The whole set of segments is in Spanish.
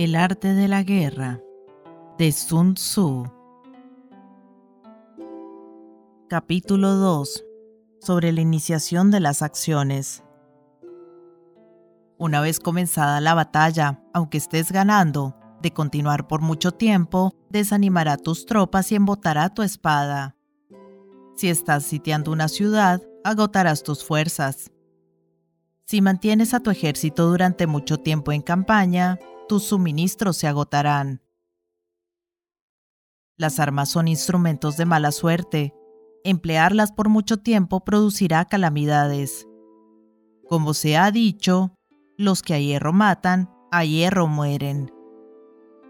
El arte de la guerra de Sun Tzu Capítulo 2 Sobre la iniciación de las acciones Una vez comenzada la batalla, aunque estés ganando, de continuar por mucho tiempo, desanimará tus tropas y embotará tu espada. Si estás sitiando una ciudad, agotarás tus fuerzas. Si mantienes a tu ejército durante mucho tiempo en campaña, tus suministros se agotarán. Las armas son instrumentos de mala suerte. Emplearlas por mucho tiempo producirá calamidades. Como se ha dicho, los que a hierro matan, a hierro mueren.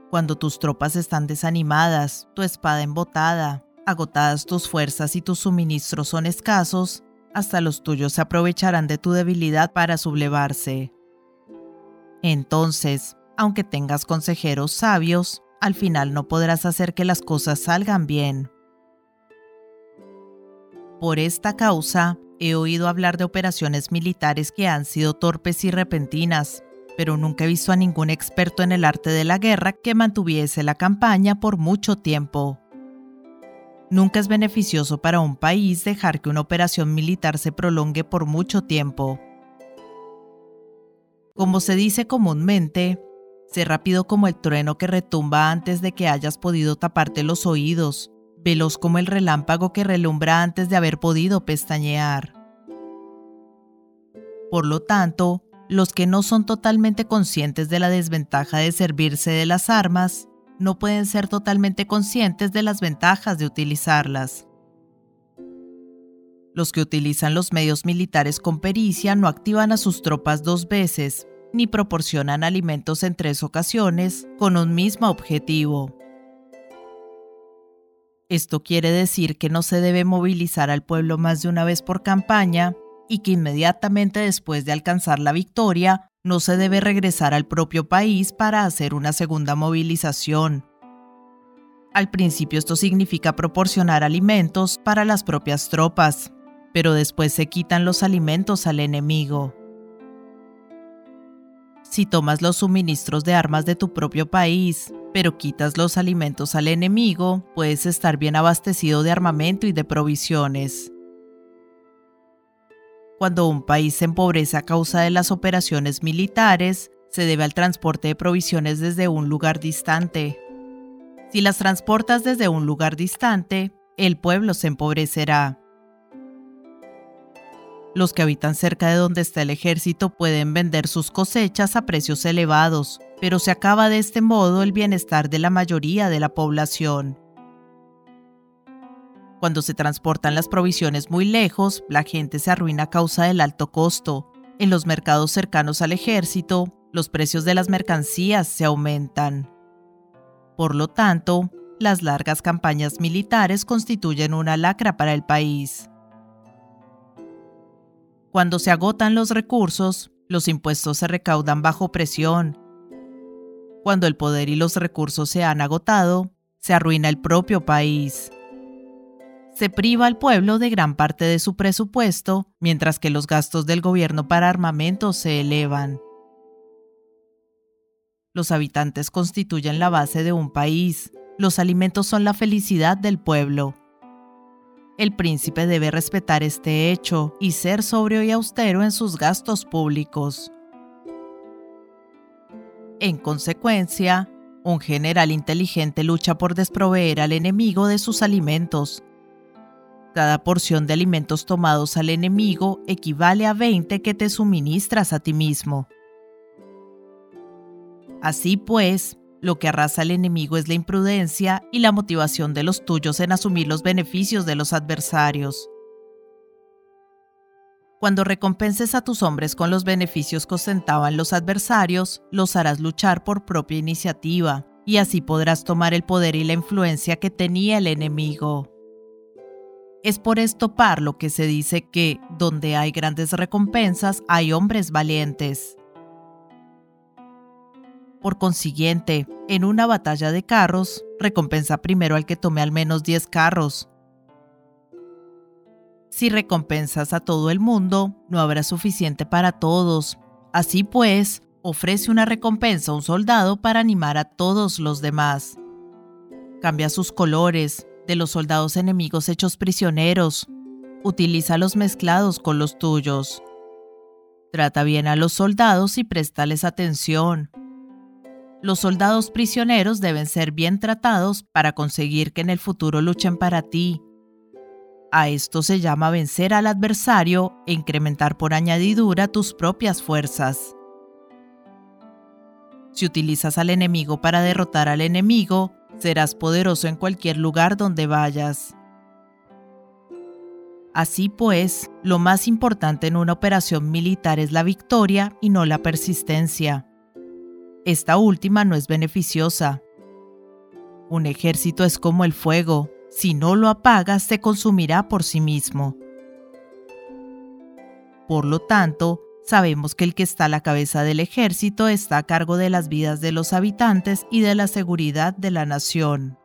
Cuando tus tropas están desanimadas, tu espada embotada, agotadas tus fuerzas y tus suministros son escasos, hasta los tuyos se aprovecharán de tu debilidad para sublevarse. Entonces, aunque tengas consejeros sabios, al final no podrás hacer que las cosas salgan bien. Por esta causa, he oído hablar de operaciones militares que han sido torpes y repentinas, pero nunca he visto a ningún experto en el arte de la guerra que mantuviese la campaña por mucho tiempo. Nunca es beneficioso para un país dejar que una operación militar se prolongue por mucho tiempo. Como se dice comúnmente, Sé rápido como el trueno que retumba antes de que hayas podido taparte los oídos, veloz como el relámpago que relumbra antes de haber podido pestañear. Por lo tanto, los que no son totalmente conscientes de la desventaja de servirse de las armas, no pueden ser totalmente conscientes de las ventajas de utilizarlas. Los que utilizan los medios militares con pericia no activan a sus tropas dos veces, ni proporcionan alimentos en tres ocasiones con un mismo objetivo. Esto quiere decir que no se debe movilizar al pueblo más de una vez por campaña y que inmediatamente después de alcanzar la victoria no se debe regresar al propio país para hacer una segunda movilización. Al principio esto significa proporcionar alimentos para las propias tropas, pero después se quitan los alimentos al enemigo. Si tomas los suministros de armas de tu propio país, pero quitas los alimentos al enemigo, puedes estar bien abastecido de armamento y de provisiones. Cuando un país se empobrece a causa de las operaciones militares, se debe al transporte de provisiones desde un lugar distante. Si las transportas desde un lugar distante, el pueblo se empobrecerá. Los que habitan cerca de donde está el ejército pueden vender sus cosechas a precios elevados, pero se acaba de este modo el bienestar de la mayoría de la población. Cuando se transportan las provisiones muy lejos, la gente se arruina a causa del alto costo. En los mercados cercanos al ejército, los precios de las mercancías se aumentan. Por lo tanto, las largas campañas militares constituyen una lacra para el país. Cuando se agotan los recursos, los impuestos se recaudan bajo presión. Cuando el poder y los recursos se han agotado, se arruina el propio país. Se priva al pueblo de gran parte de su presupuesto, mientras que los gastos del gobierno para armamento se elevan. Los habitantes constituyen la base de un país. Los alimentos son la felicidad del pueblo. El príncipe debe respetar este hecho y ser sobrio y austero en sus gastos públicos. En consecuencia, un general inteligente lucha por desproveer al enemigo de sus alimentos. Cada porción de alimentos tomados al enemigo equivale a 20 que te suministras a ti mismo. Así pues, lo que arrasa al enemigo es la imprudencia y la motivación de los tuyos en asumir los beneficios de los adversarios. Cuando recompenses a tus hombres con los beneficios que ostentaban los adversarios, los harás luchar por propia iniciativa, y así podrás tomar el poder y la influencia que tenía el enemigo. Es por esto par lo que se dice que, donde hay grandes recompensas, hay hombres valientes. Por consiguiente, en una batalla de carros, recompensa primero al que tome al menos 10 carros. Si recompensas a todo el mundo, no habrá suficiente para todos. Así pues, ofrece una recompensa a un soldado para animar a todos los demás. Cambia sus colores de los soldados enemigos hechos prisioneros. Utiliza los mezclados con los tuyos. Trata bien a los soldados y préstales atención. Los soldados prisioneros deben ser bien tratados para conseguir que en el futuro luchen para ti. A esto se llama vencer al adversario e incrementar por añadidura tus propias fuerzas. Si utilizas al enemigo para derrotar al enemigo, serás poderoso en cualquier lugar donde vayas. Así pues, lo más importante en una operación militar es la victoria y no la persistencia. Esta última no es beneficiosa. Un ejército es como el fuego, si no lo apagas se consumirá por sí mismo. Por lo tanto, sabemos que el que está a la cabeza del ejército está a cargo de las vidas de los habitantes y de la seguridad de la nación.